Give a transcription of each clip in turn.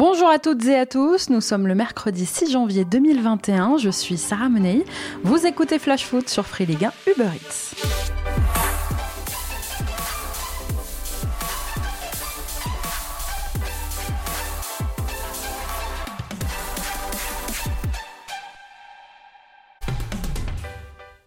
Bonjour à toutes et à tous, nous sommes le mercredi 6 janvier 2021, je suis Sarah Menei, vous écoutez Flash Foot sur Free Ligue 1 Uber Eats.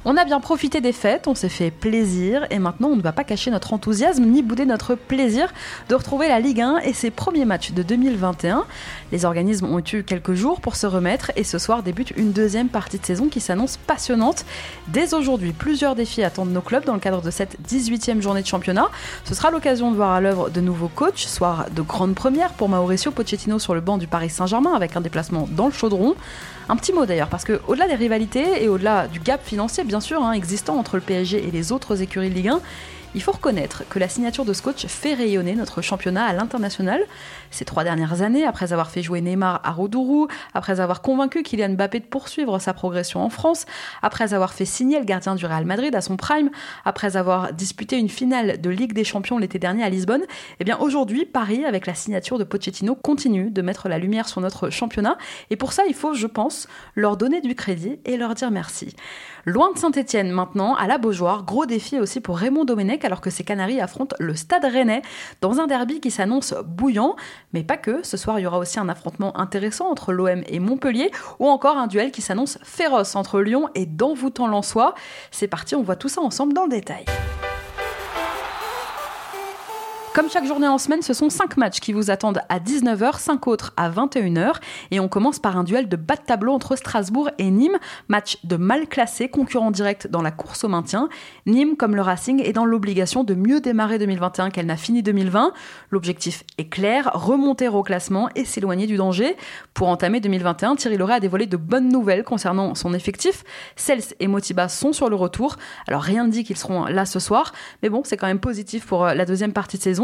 On a bien profité des fêtes, on s'est fait plaisir et maintenant on ne va pas cacher notre enthousiasme ni bouder notre plaisir de retrouver la Ligue 1 et ses premiers matchs de 2021. Les organismes ont eu quelques jours pour se remettre et ce soir débute une deuxième partie de saison qui s'annonce passionnante. Dès aujourd'hui, plusieurs défis attendent nos clubs dans le cadre de cette 18e journée de championnat. Ce sera l'occasion de voir à l'œuvre de nouveaux coachs, soir de grandes premières pour Mauricio Pochettino sur le banc du Paris Saint-Germain avec un déplacement dans le chaudron. Un petit mot d'ailleurs, parce que au-delà des rivalités et au-delà du gap financier, bien sûr, hein, existant entre le PSG et les autres écuries de Ligue 1, il faut reconnaître que la signature de Scotch fait rayonner notre championnat à l'international. Ces trois dernières années, après avoir fait jouer Neymar à Roudourou, après avoir convaincu Kylian Mbappé de poursuivre sa progression en France, après avoir fait signer le gardien du Real Madrid à son prime, après avoir disputé une finale de Ligue des Champions l'été dernier à Lisbonne, eh bien aujourd'hui, Paris, avec la signature de Pochettino, continue de mettre la lumière sur notre championnat. Et pour ça, il faut, je pense, leur donner du crédit et leur dire merci. Loin de Saint-Etienne maintenant, à la Beaujoire, gros défi aussi pour Raymond Domenech alors que ses Canaries affrontent le Stade Rennais dans un derby qui s'annonce bouillant. Mais pas que, ce soir il y aura aussi un affrontement intéressant entre l'OM et Montpellier ou encore un duel qui s'annonce féroce entre Lyon et d'envoûtant Lensois. C'est parti, on voit tout ça ensemble dans le détail. Comme chaque journée en semaine, ce sont 5 matchs qui vous attendent à 19h, 5 autres à 21h. Et on commence par un duel de bas de tableau entre Strasbourg et Nîmes. Match de mal classé, concurrent direct dans la course au maintien. Nîmes, comme le Racing, est dans l'obligation de mieux démarrer 2021 qu'elle n'a fini 2020. L'objectif est clair, remonter au classement et s'éloigner du danger. Pour entamer 2021, Thierry Loret a dévoilé de bonnes nouvelles concernant son effectif. Cels et Motiba sont sur le retour. Alors rien ne dit qu'ils seront là ce soir, mais bon, c'est quand même positif pour euh, la deuxième partie de saison.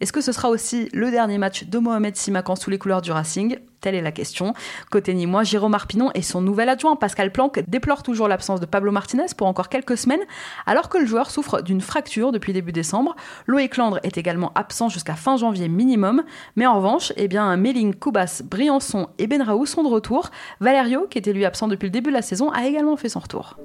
Est-ce que ce sera aussi le dernier match de Mohamed Simakan sous les couleurs du Racing? Telle est la question. Côté Nîmois, Jérôme Arpinon et son nouvel adjoint Pascal Planck déplorent toujours l'absence de Pablo Martinez pour encore quelques semaines, alors que le joueur souffre d'une fracture depuis début décembre. Loïc Landre est également absent jusqu'à fin janvier minimum, mais en revanche, eh bien, Méling, Koubas, Briançon et Benraou sont de retour. Valerio, qui était lui absent depuis le début de la saison, a également fait son retour.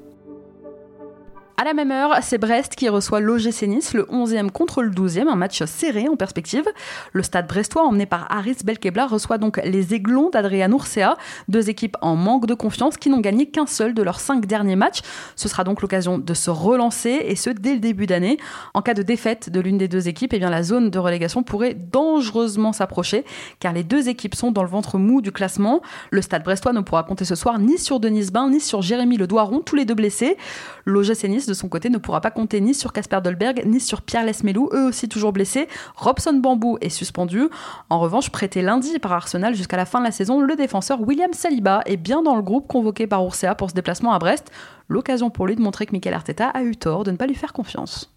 À la même heure, c'est Brest qui reçoit l'OGC Nice, le 11e contre le 12e, un match serré en perspective. Le stade brestois, emmené par Aris Belkebla, reçoit donc les Aiglons d'Adrian Urcea, deux équipes en manque de confiance qui n'ont gagné qu'un seul de leurs cinq derniers matchs. Ce sera donc l'occasion de se relancer, et ce dès le début d'année. En cas de défaite de l'une des deux équipes, eh bien la zone de relégation pourrait dangereusement s'approcher, car les deux équipes sont dans le ventre mou du classement. Le stade brestois ne pourra compter ce soir ni sur Denis Bain, ni sur Jérémy Le Doiron, tous les deux blessés. L'OGC Nice de son côté, ne pourra pas compter ni sur Casper Dolberg, ni sur Pierre Lesmelou, eux aussi toujours blessés. Robson Bambou est suspendu. En revanche, prêté lundi par Arsenal jusqu'à la fin de la saison, le défenseur William Saliba est bien dans le groupe convoqué par Ursea pour ce déplacement à Brest. L'occasion pour lui de montrer que Mikel Arteta a eu tort de ne pas lui faire confiance.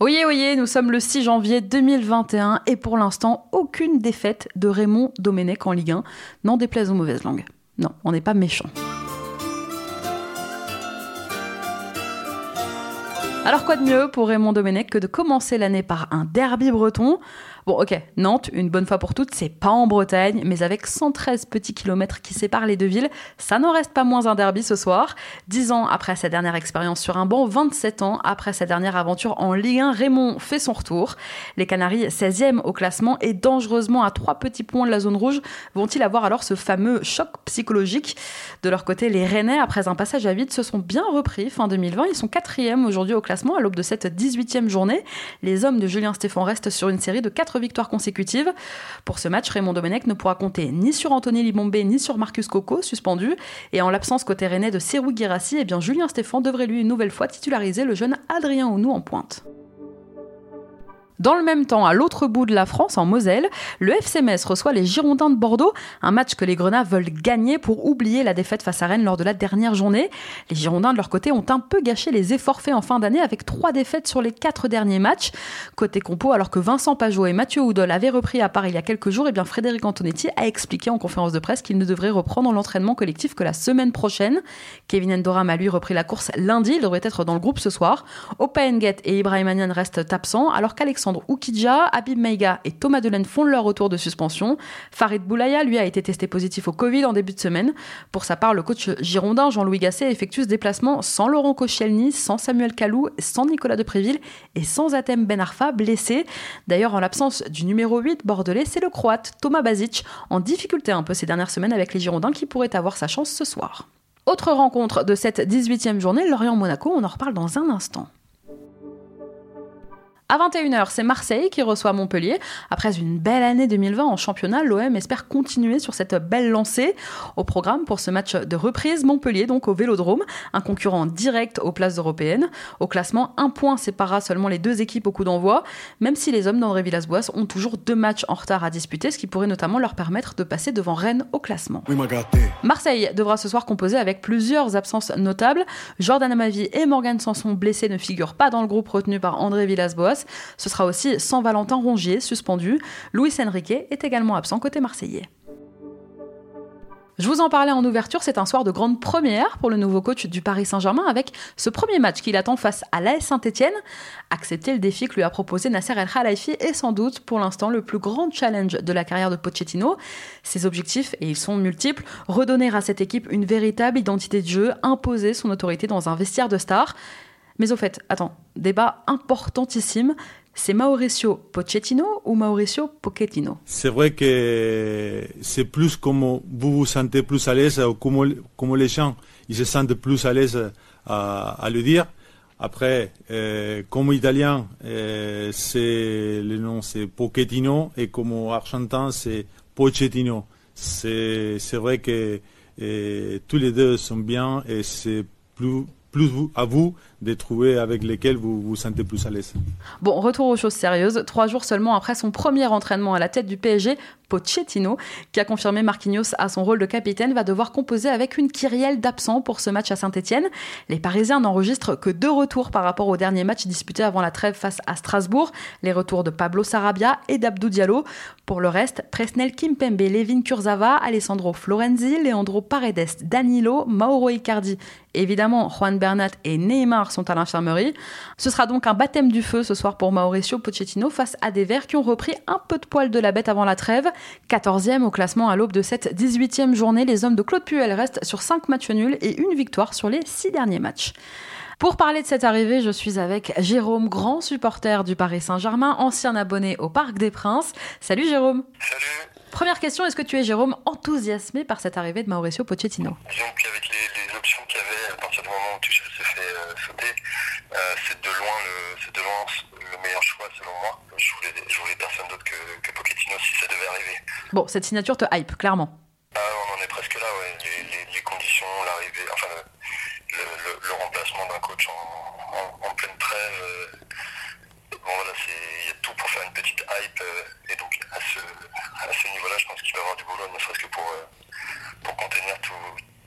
Oyez, oyez, nous sommes le 6 janvier 2021 et pour l'instant, aucune défaite de Raymond Domenech en Ligue 1, n'en déplaise aux mauvaises langues. Non, on n'est pas méchant. Alors quoi de mieux pour Raymond Domenech que de commencer l'année par un derby breton? Bon, ok, Nantes, une bonne fois pour toutes, c'est pas en Bretagne, mais avec 113 petits kilomètres qui séparent les deux villes, ça n'en reste pas moins un derby ce soir. 10 ans après sa dernière expérience sur un banc, 27 ans après sa dernière aventure en Ligue 1, Raymond fait son retour. Les Canaries, 16e au classement et dangereusement à trois petits points de la zone rouge, vont-ils avoir alors ce fameux choc psychologique? De leur côté, les Rennais, après un passage à vide, se sont bien repris fin 2020. Ils sont quatrième aujourd'hui au classement à l'aube de cette 18e journée. Les hommes de Julien Stéphan restent sur une série de 4 victoires consécutives. Pour ce match, Raymond Domenech ne pourra compter ni sur Anthony Libombe ni sur Marcus Coco, suspendu. Et en l'absence côté rennais de Serou Guirassi, eh Julien Stéphan devrait lui une nouvelle fois titulariser le jeune Adrien Ounou en pointe. Dans le même temps, à l'autre bout de la France, en Moselle, le FC Metz reçoit les Girondins de Bordeaux, un match que les Grenats veulent gagner pour oublier la défaite face à Rennes lors de la dernière journée. Les Girondins, de leur côté, ont un peu gâché les efforts faits en fin d'année avec trois défaites sur les quatre derniers matchs. Côté compo, alors que Vincent Pajot et Mathieu Houdol avaient repris à part il y a quelques jours, et eh bien Frédéric Antonetti a expliqué en conférence de presse qu'il ne devrait reprendre l'entraînement collectif que la semaine prochaine. Kevin Endoram a lui repris la course lundi, il devrait être dans le groupe ce soir. Opa et Ibrahim Anian restent absents, alors qu'Alexandre Alexandre Oukidja, Habib Meiga et Thomas Delaine font leur retour de suspension. Farid Boulaya, lui, a été testé positif au Covid en début de semaine. Pour sa part, le coach girondin Jean-Louis Gasset effectue ce déplacement sans Laurent Koscielny, sans Samuel Calou, sans Nicolas Depréville et sans Atem Ben Arfa, blessé. D'ailleurs, en l'absence du numéro 8 bordelais, c'est le croate Thomas Bazic, en difficulté un peu ces dernières semaines avec les Girondins, qui pourrait avoir sa chance ce soir. Autre rencontre de cette 18e journée, Lorient-Monaco, on en reparle dans un instant. À 21h, c'est Marseille qui reçoit Montpellier. Après une belle année 2020 en championnat, l'OM espère continuer sur cette belle lancée. Au programme pour ce match de reprise, Montpellier donc au Vélodrome, un concurrent direct aux places européennes. Au classement, un point séparera seulement les deux équipes au coup d'envoi, même si les hommes d'André Villas-Boas ont toujours deux matchs en retard à disputer, ce qui pourrait notamment leur permettre de passer devant Rennes au classement. Marseille devra ce soir composer avec plusieurs absences notables. Jordan Amavi et Morgan Sanson blessés ne figurent pas dans le groupe retenu par André Villas-Boas. Ce sera aussi sans Valentin Rongier, suspendu. Luis Enrique est également absent côté marseillais. Je vous en parlais en ouverture, c'est un soir de grande première pour le nouveau coach du Paris Saint-Germain avec ce premier match qu'il attend face à l'AS Saint-Etienne. Accepter le défi que lui a proposé Nasser El Khalafi est sans doute pour l'instant le plus grand challenge de la carrière de Pochettino. Ses objectifs, et ils sont multiples, redonner à cette équipe une véritable identité de jeu, imposer son autorité dans un vestiaire de stars. Mais au fait, attends, débat importantissime, c'est Mauricio Pochettino ou Mauricio Pochettino? C'est vrai que c'est plus comme vous vous sentez plus à l'aise, ou comme, les gens ils se sentent plus à l'aise à, le dire. Après, euh, comme italien, euh, c'est le nom c'est Pochettino et comme argentin c'est Pochettino. C'est vrai que euh, tous les deux sont bien et c'est plus plus à vous de trouver avec lesquels vous vous sentez plus à l'aise. Bon, retour aux choses sérieuses. Trois jours seulement après son premier entraînement à la tête du PSG, Pochettino, qui a confirmé Marquinhos à son rôle de capitaine, va devoir composer avec une kyrielle d'absents pour ce match à Saint-Etienne. Les Parisiens n'enregistrent que deux retours par rapport au dernier match disputé avant la trêve face à Strasbourg, les retours de Pablo Sarabia et d'Abdou Diallo. Pour le reste, Presnel Kimpembe, Levin Kurzava, Alessandro Florenzi, Leandro Paredes, Danilo, Mauro Icardi Évidemment, Juan Bernat et Neymar sont à l'infirmerie. Ce sera donc un baptême du feu ce soir pour Mauricio Pochettino face à des Verts qui ont repris un peu de poil de la bête avant la trêve. 14e au classement à l'aube de cette 18e journée, les hommes de Claude Puel restent sur 5 matchs nuls et une victoire sur les 6 derniers matchs. Pour parler de cette arrivée, je suis avec Jérôme, grand supporter du Paris Saint-Germain, ancien abonné au Parc des Princes. Salut Jérôme. Salut. Première question, est-ce que tu es Jérôme enthousiasmé par cette arrivée de Mauricio Pochettino? Disons qu'avec les, options qu'il y avait à partir du moment où Tuchel s'est fait euh, sauter, euh, c'est de loin le, de loin le meilleur choix selon moi. Je voulais, je voulais personne d'autre que, que, Pochettino si ça devait arriver. Bon, cette signature te hype, clairement. Ah, on en est presque là, ouais. Les, les, conditions, l'arrivée, enfin le, le, le remplacement d'un coach en, en, en, pleine trêve. Euh, bon voilà, il y a tout pour faire une petite hype et donc à ce, à ce niveau-là, je pense qu'il va y avoir du boulot, ne serait-ce que pour, pour contenir tout,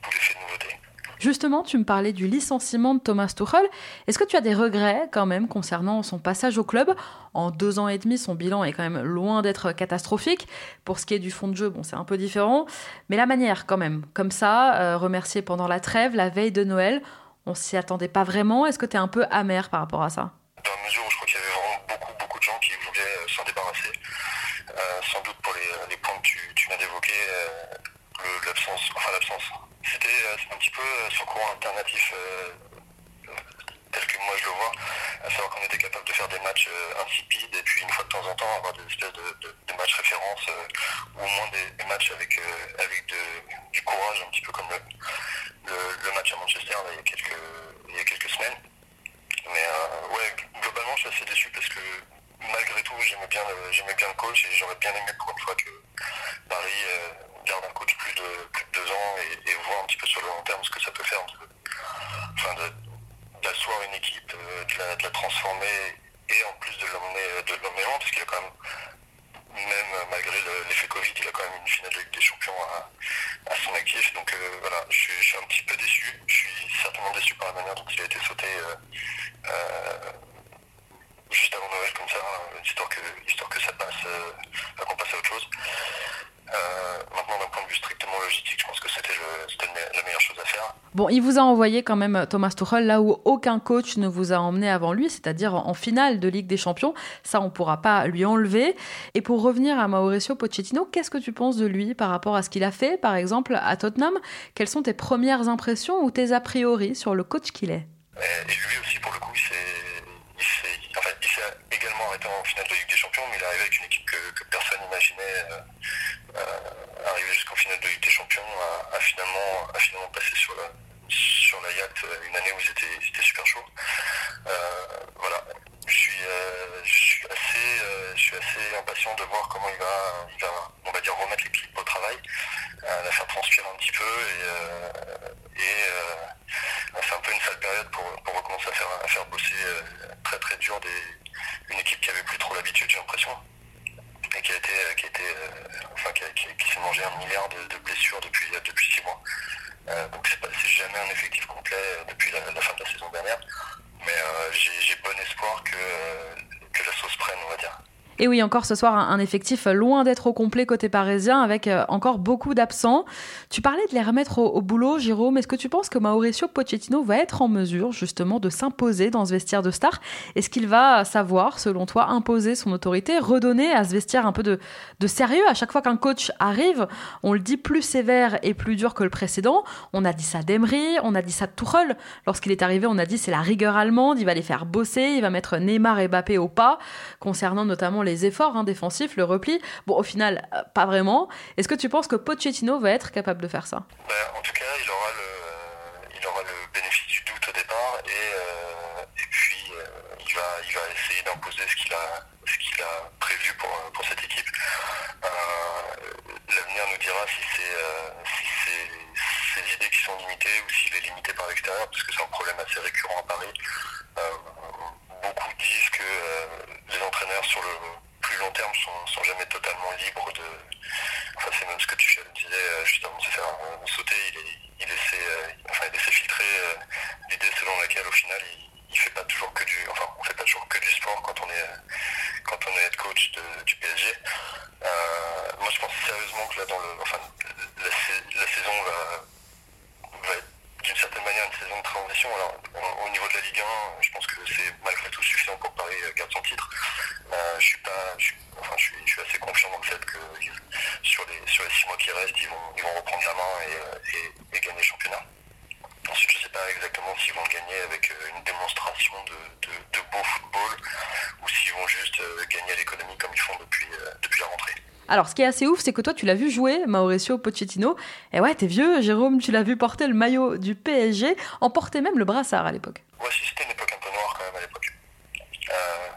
tout l'effet de nouveauté. Justement, tu me parlais du licenciement de Thomas Tuchel. Est-ce que tu as des regrets quand même concernant son passage au club? En deux ans et demi, son bilan est quand même loin d'être catastrophique. Pour ce qui est du fond de jeu, bon, c'est un peu différent. Mais la manière quand même, comme ça, euh, remercié pendant la trêve, la veille de Noël, on s'y attendait pas vraiment. Est-ce que tu es un peu amer par rapport à ça? Dans la mesure où je crois qu'il y avait vraiment beaucoup, beaucoup de gens qui voulaient euh, s'en débarrasser. Euh, sans doute pour les, points que tu, viens d'évoquer, l'absence, enfin l'absence c'était euh, un petit peu euh, son courant alternatif euh, tel que moi je le vois, à savoir qu'on était capable de faire des matchs insipides et puis une fois de temps en temps avoir des espèces de, matchs références ou au moins des, matchs avec, avec du courage, un petit peu comme le, match à Manchester il, y a quelques, il y a quelques semaines. Mais ouais, globalement je suis assez déçu parce que malgré tout j'aimais bien, j'aimais bien le coach et j'aurais bien aimé pour une fois que Paris garde un coach plus de, plus de deux ans et, voir un petit peu sur le long terme ce que ça peut faire. Enfin, d'asseoir une équipe, euh, de la, transformer et en plus de l'emmener euh, de l'emmener loin, parce qu'il a quand même, même malgré l'effet Covid, il a quand même une finale de Ligue des Champions à, son actif. Donc euh, voilà, je suis, un petit peu déçu. Je suis certainement déçu par la manière dont il a été sauté. Euh, juste avant Noël comme ça, histoire que, histoire que ça passe, qu'on passe à autre chose. Maintenant, d'un point de vue strictement logistique, je pense que c'était la meilleure chose à faire. Bon, il vous a envoyé quand même Thomas Tuchel là où aucun coach ne vous a emmené avant lui, c'est-à-dire en finale de Ligue des Champions. Ça, on ne pourra pas lui enlever. Et pour revenir à Mauricio Pochettino, qu'est-ce que tu penses de lui par rapport à ce qu'il a fait, par exemple, à Tottenham? Quelles sont tes premières impressions ou tes a priori sur le coach qu'il est? Et lui aussi, pour le coup, il s'est également arrêté en finale de Ligue des Champions, mais il est arrivé avec une équipe que, personne n'imaginait euh, euh, arriver jusqu'en finale de Ligue des Champions, à, finalement, finalement passer sur la, sur la yacht une année où c'était super chaud. Euh, voilà, je suis, je suis assez, je suis assez impatient de voir comment il va, on va dire remettre l'équipe au travail, la faire transpirer un petit peu et, c'est un peu une sale période pour, pour recommencer à faire, à faire bosser euh, très très dur des, une équipe qui avait plus trop l'habitude, j'ai l'impression, et qui a été, qui a été euh, enfin qui, qui, s'est mangé un milliard de, blessures depuis depuis six mois. Euh, donc c'est jamais un effectif complet depuis la, fin de la saison dernière, mais j'ai bon espoir que, que la sauce prenne, on va dire. Et oui, encore ce soir, un, effectif loin d'être au complet côté parisien, avec euh, encore beaucoup d'absents. Tu parlais de les remettre au, boulot, Jérôme. Est-ce que tu penses que Mauricio Pochettino va être en mesure justement de s'imposer dans ce vestiaire de star? Est-ce qu'il va savoir, selon toi, imposer son autorité, redonner à ce vestiaire un peu de, sérieux? À chaque fois qu'un coach arrive, on le dit plus sévère et plus dur que le précédent. On a dit ça d'Emery, on a dit ça de Tuchel. Lorsqu'il est arrivé, on a dit c'est la rigueur allemande, il va les faire bosser, il va mettre Neymar et Mbappé au pas, concernant notamment les efforts hein, défensifs, le repli. Bon, au final, euh, pas vraiment. Est-ce que tu penses que Pochettino va être capable de faire ça? Ben, En tout cas, il aura, le, il aura le bénéfice du doute au départ et, euh, puis euh, il, va, essayer d'imposer ce qu'il a, ce a prévu pour, cette équipe. L'avenir nous dira si c'est si ses idées qui sont limitées ou s'il est limité par l'extérieur, parce que c'est un problème assez récurrent à Paris. beaucoup disent que les entraîneurs le plus long terme sont, jamais totalement libres de. Enfin, c'est même ce que tu disais juste avant se faire sauter. Il, il, essaie filtrer euh, l'idée selon laquelle, au final, il, il fait pas toujours que du. Enfin, on fait pas toujours que du sport quand on est quand on est head coach du PSG. moi, je pense sérieusement que là, dans le, enfin, la, saison va, va être d'une certaine manière une saison de transition. Alors, au niveau de la Ligue 1, je pense que c'est malgré tout suffisant pour Paris garde son titre. Euh, je suis pas, je, enfin, je suis, je suis, assez confiant dans le fait que sur les sur les six mois qui restent, ils vont, ils vont reprendre la main et, et, et gagner le championnat. Ensuite, je ne sais pas exactement s'ils vont gagner avec euh, une démonstration de, de, de beau football ou s'ils vont juste euh, gagner à l'économie comme ils font depuis, depuis la rentrée. Alors, ce qui est assez ouf, c'est que toi, tu l'as vu jouer, Mauricio Pochettino. Et ouais, t'es vieux, Jérôme, tu l'as vu porter le maillot du PSG, emporter même le brassard à l'époque. Ouais, si, c'était une époque un peu noire quand même à l'époque. Euh,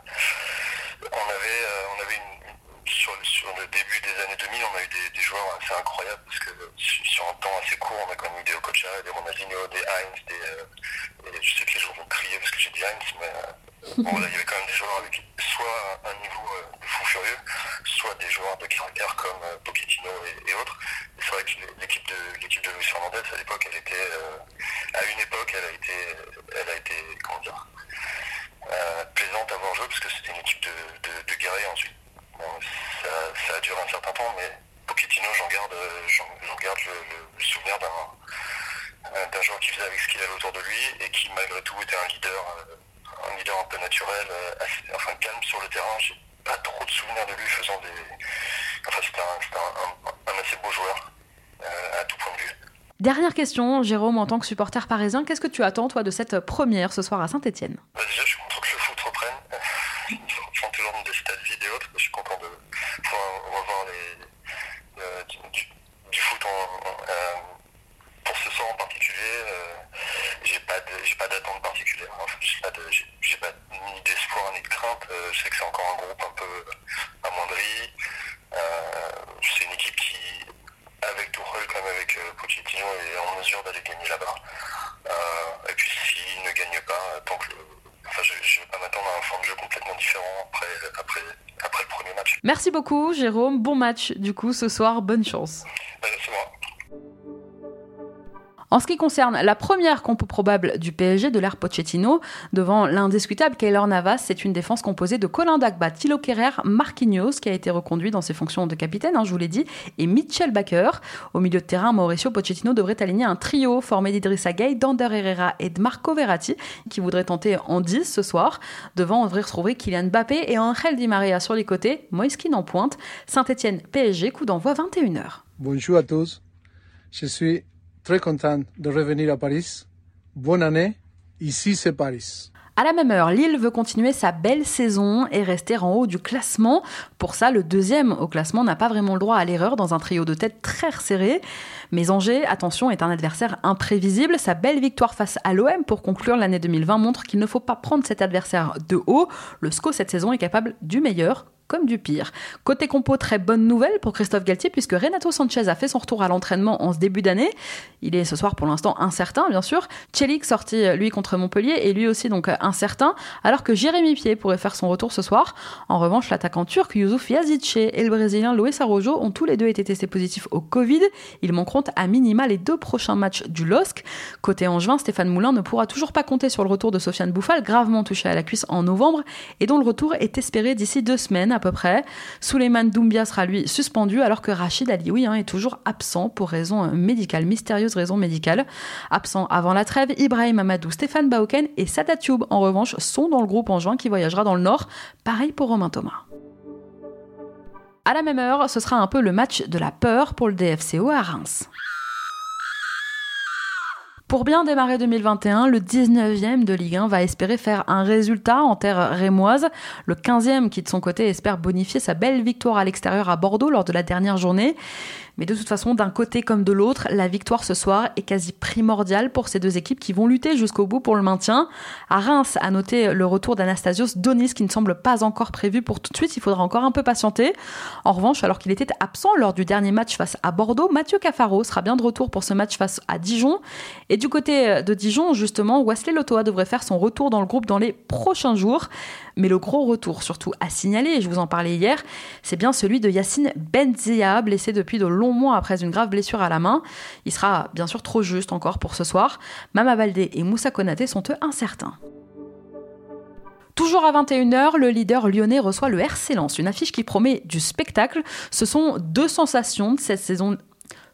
on avait, euh, on avait une, sur, sur, le début des années 2000, on a eu des, des, joueurs assez incroyables parce que sur un temps assez court, on a quand même eu des Okocha, des Ronaldinho, des Heinz, des, euh, je sais que les gens vont crier parce que j'ai dit Heinz, mais bon, là, il y avait quand même des joueurs avec soit un niveau de fou furieux, soit des joueurs de caractère comme euh, Pochettino et, autres. Et c'est vrai que l'équipe de l'équipe de Luis Fernandez à l'époque, elle était euh, à une époque, elle a été, elle a été comment dire, euh, plaisante à voir jouer parce que c'était une équipe de, de, guerriers ensuite. Ça, a duré un certain temps, mais Pochettino, j'en garde, j'en garde le, souvenir d'un joueur qui faisait avec ce qu'il avait autour de lui et qui malgré tout était un leader, un leader un peu naturel, assez, enfin calme sur le terrain trop de souvenirs de lui faisant des. Enfin, c'était un, assez beau joueur euh, à tout point de vue. Dernière question, Jérôme, en tant que supporter parisien, qu'est-ce que tu attends, toi, de cette première ce soir à Saint-Etienne bah, Déjà, je suis content que le foot reprenne. Ils font toujours dans des stades vides et autres. Je suis content de pouvoir revoir les, euh, du, du, foot en, euh, pour ce soir en particulier. Euh, j'ai pas j'ai pas d'attente particulière. Enfin, j'ai pas de, j'ai pas ni d'espoir ni de crainte. Euh, je sais que c'est encore un groupe un peu amoindri. Euh, c'est une équipe qui, avec Tourelle comme avec euh, Pochettino, est en mesure d'aller gagner là-bas. et puis s'il ne gagne pas, tant que Enfin, je ne vais pas m'attendre à un forme de jeu complètement différent après, après, après le premier match. Merci beaucoup, Jérôme. Bon match, du coup, ce soir. Bonne chance. En ce qui concerne la première compo probable du PSG de l'ère Pochettino, devant l'indiscutable Keylor Navas, c'est une défense composée de Colin Dagba, Thilo Kerrer, Marquinhos, qui a été reconduit dans ses fonctions de capitaine, hein, je vous l'ai dit, et Mitchell Baker. Au milieu de terrain, Mauricio Pochettino devrait aligner un trio formé d'Idrissa Gueye, d'Ander Herrera et de Marco Verratti, qui voudrait tenter en 10 ce soir. Devant, on devrait retrouver Kylian Mbappé et Angel Di Maria sur les côtés, Moïskine en pointe. Saint-Etienne PSG, coup d'envoi 21h. Bonjour à tous. Je suis très content de revenir à Paris. Bonne année, ici c'est Paris. À la même heure, Lille veut continuer sa belle saison et rester en haut du classement. Pour ça, le deuxième au classement n'a pas vraiment le droit à l'erreur dans un trio de tête très resserré. Mais Angers, attention, est un adversaire imprévisible. Sa belle victoire face à l'OM pour conclure l'année 2020 montre qu'il ne faut pas prendre cet adversaire de haut. Le SCO cette saison est capable du meilleur comme du pire. Côté compo, très bonne nouvelle pour Christophe Galtier puisque Renato Sanchez a fait son retour à l'entraînement en ce début d'année. Il est ce soir pour l'instant incertain, bien sûr. Chelik sorti lui contre Montpellier et lui aussi donc incertain, alors que Jérémy Pied pourrait faire son retour ce soir. En revanche, l'attaquant turc Youssouf Yazice et le brésilien Luis Arrojo ont tous les deux été testés positifs au Covid. Ils manqueront à minima les deux prochains matchs du LOSC. Côté Angevin, Stéphane Moulin ne pourra toujours pas compter sur le retour de Sofiane Bouffal, gravement touché à la cuisse en novembre, et dont le retour est espéré d'ici deux semaines peu près. Souleymane Doumbia sera lui suspendu alors que Rachid Alioui hein, est toujours absent pour raison euh, médicale, mystérieuse raison médicale. Absent avant la trêve, Ibrahim Amadou, Stéphane Bauken et Sada Tube en revanche sont dans le groupe en juin qui voyagera dans le nord. Pareil pour Romain Thomas. À la même heure, ce sera un peu le match de la peur pour le DFCO à Reims. Pour bien démarrer 2021, le 19e de Ligue 1 va espérer faire un résultat en terre rémoise. Le 15e qui de son côté espère bonifier sa belle victoire à l'extérieur à Bordeaux lors de la dernière journée. Mais de toute façon, d'un côté comme de l'autre, la victoire ce soir est quasi primordiale pour ces deux équipes qui vont lutter jusqu'au bout pour le maintien. À Reims, à noter le retour d'Anastasios Donis qui ne semble pas encore prévu pour tout de suite, il faudra encore un peu patienter. En revanche, alors qu'il était absent lors du dernier match face à Bordeaux, Mathieu Cafaro sera bien de retour pour ce match face à Dijon. Et du côté de Dijon, justement, Wesley Lotoa devrait faire son retour dans le groupe dans les prochains jours. Mais le gros retour, surtout à signaler, et je vous en parlais hier, c'est bien celui de Yacine Benzia, blessé depuis de longs mois après une grave blessure à la main. Il sera bien sûr trop juste encore pour ce soir. Mama Baldé et Moussa Konaté sont eux incertains. Toujours à 21h, le leader lyonnais reçoit le RC Lens, une affiche qui promet du spectacle. Ce sont deux sensations de cette saison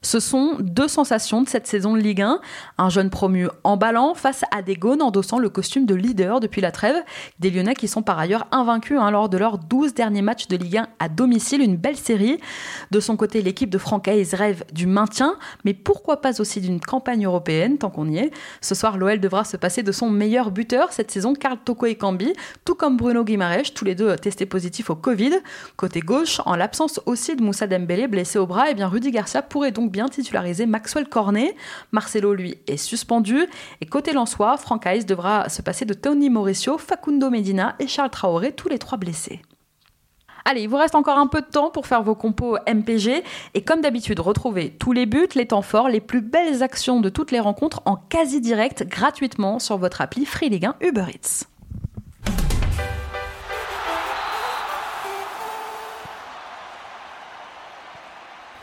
ce sont deux sensations de cette saison de Ligue 1. Un jeune promu emballant face à des Gaunes endossant le costume de leader depuis la trêve. Des Lyonnais qui sont par ailleurs invaincus hein, lors de leurs 12 derniers matchs de Ligue 1 à domicile. Une belle série. De son côté, l'équipe de Francaise rêve du maintien, mais pourquoi pas aussi d'une campagne européenne, tant qu'on y est. Ce soir, l'OL devra se passer de son meilleur buteur cette saison, Karl Toko et Cambi, tout comme Bruno Guimaraes, tous les deux testés positifs au Covid. Côté gauche, en l'absence aussi de Moussa Dembélé blessé au bras, eh bien Rudy Garcia pourrait donc bien titularisé Maxwell Cornet. Marcelo, lui, est suspendu. Et côté Lensois, Franck devra se passer de Tony Mauricio, Facundo Medina et Charles Traoré, tous les trois blessés. Allez, il vous reste encore un peu de temps pour faire vos compos MPG et comme d'habitude, retrouvez tous les buts, les temps forts, les plus belles actions de toutes les rencontres en quasi direct gratuitement sur votre appli Free Ligue 1 Uber Eats.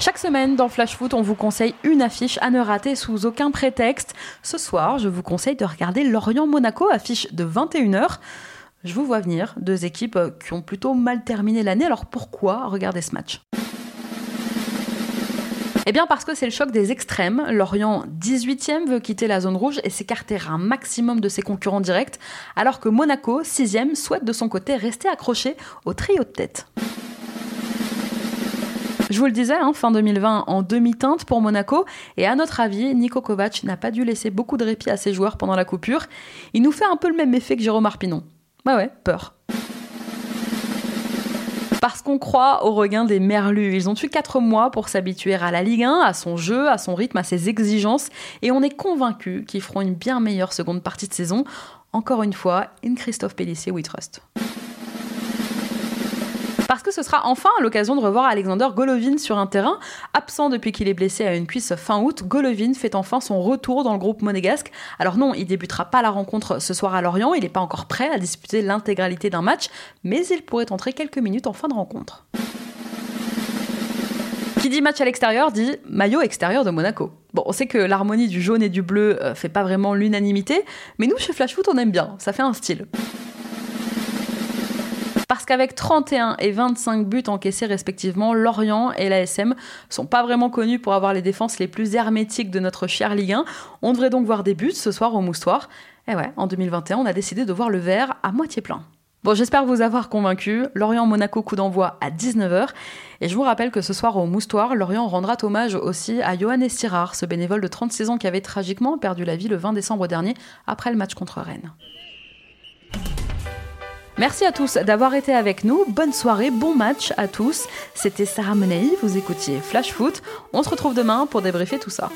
Chaque semaine dans Flash Foot, on vous conseille une affiche à ne rater sous aucun prétexte. Ce soir, je vous conseille de regarder Lorient-Monaco, affiche de 21h. Je vous vois venir, deux équipes qui ont plutôt mal terminé l'année, alors pourquoi regarder ce match? Eh bien parce que c'est le choc des extrêmes. Lorient 18e veut quitter la zone rouge et s'écarter un maximum de ses concurrents directs, alors que Monaco 6e souhaite de son côté rester accroché au trio de tête. Je vous le disais, hein, fin 2020 en demi-teinte pour Monaco. Et à notre avis, Nico Kovac n'a pas dû laisser beaucoup de répit à ses joueurs pendant la coupure. Il nous fait un peu le même effet que Jérôme Arpinon. Bah ouais, peur. Parce qu'on croit au regain des Merlus. Ils ont eu 4 mois pour s'habituer à la Ligue 1, à son jeu, à son rythme, à ses exigences. Et on est convaincu qu'ils feront une bien meilleure seconde partie de saison. Encore une fois, in Christophe Pellissier, we trust parce que ce sera enfin l'occasion de revoir Alexander Golovin sur un terrain. Absent depuis qu'il est blessé à une cuisse fin août, Golovin fait enfin son retour dans le groupe monégasque. Alors non, il débutera pas la rencontre ce soir à Lorient, il n'est pas encore prêt à disputer l'intégralité d'un match, mais il pourrait entrer quelques minutes en fin de rencontre. Qui dit match à l'extérieur dit maillot extérieur de Monaco. Bon, on sait que l'harmonie du jaune et du bleu euh, fait pas vraiment l'unanimité, mais nous chez Flash Foot on aime bien, ça fait un style. Parce qu'avec 31 et 25 buts encaissés respectivement, Lorient et l'ASM sont pas vraiment connus pour avoir les défenses les plus hermétiques de notre cher Ligue 1. On devrait donc voir des buts ce soir au Moustoir. Et ouais, en 2021, on a décidé de voir le verre à moitié plein. Bon, j'espère vous avoir convaincu. Lorient-Monaco, coup d'envoi à 19h. Et je vous rappelle que ce soir au Moustoir, Lorient rendra hommage aussi à Johan Estirard, ce bénévole de 36 ans qui avait tragiquement perdu la vie le 20 décembre dernier après le match contre Rennes. Merci à tous d'avoir été avec nous. Bonne soirée, bon match à tous. C'était Sarah Menei, vous écoutiez Flash Foot. On se retrouve demain pour débriefer tout ça.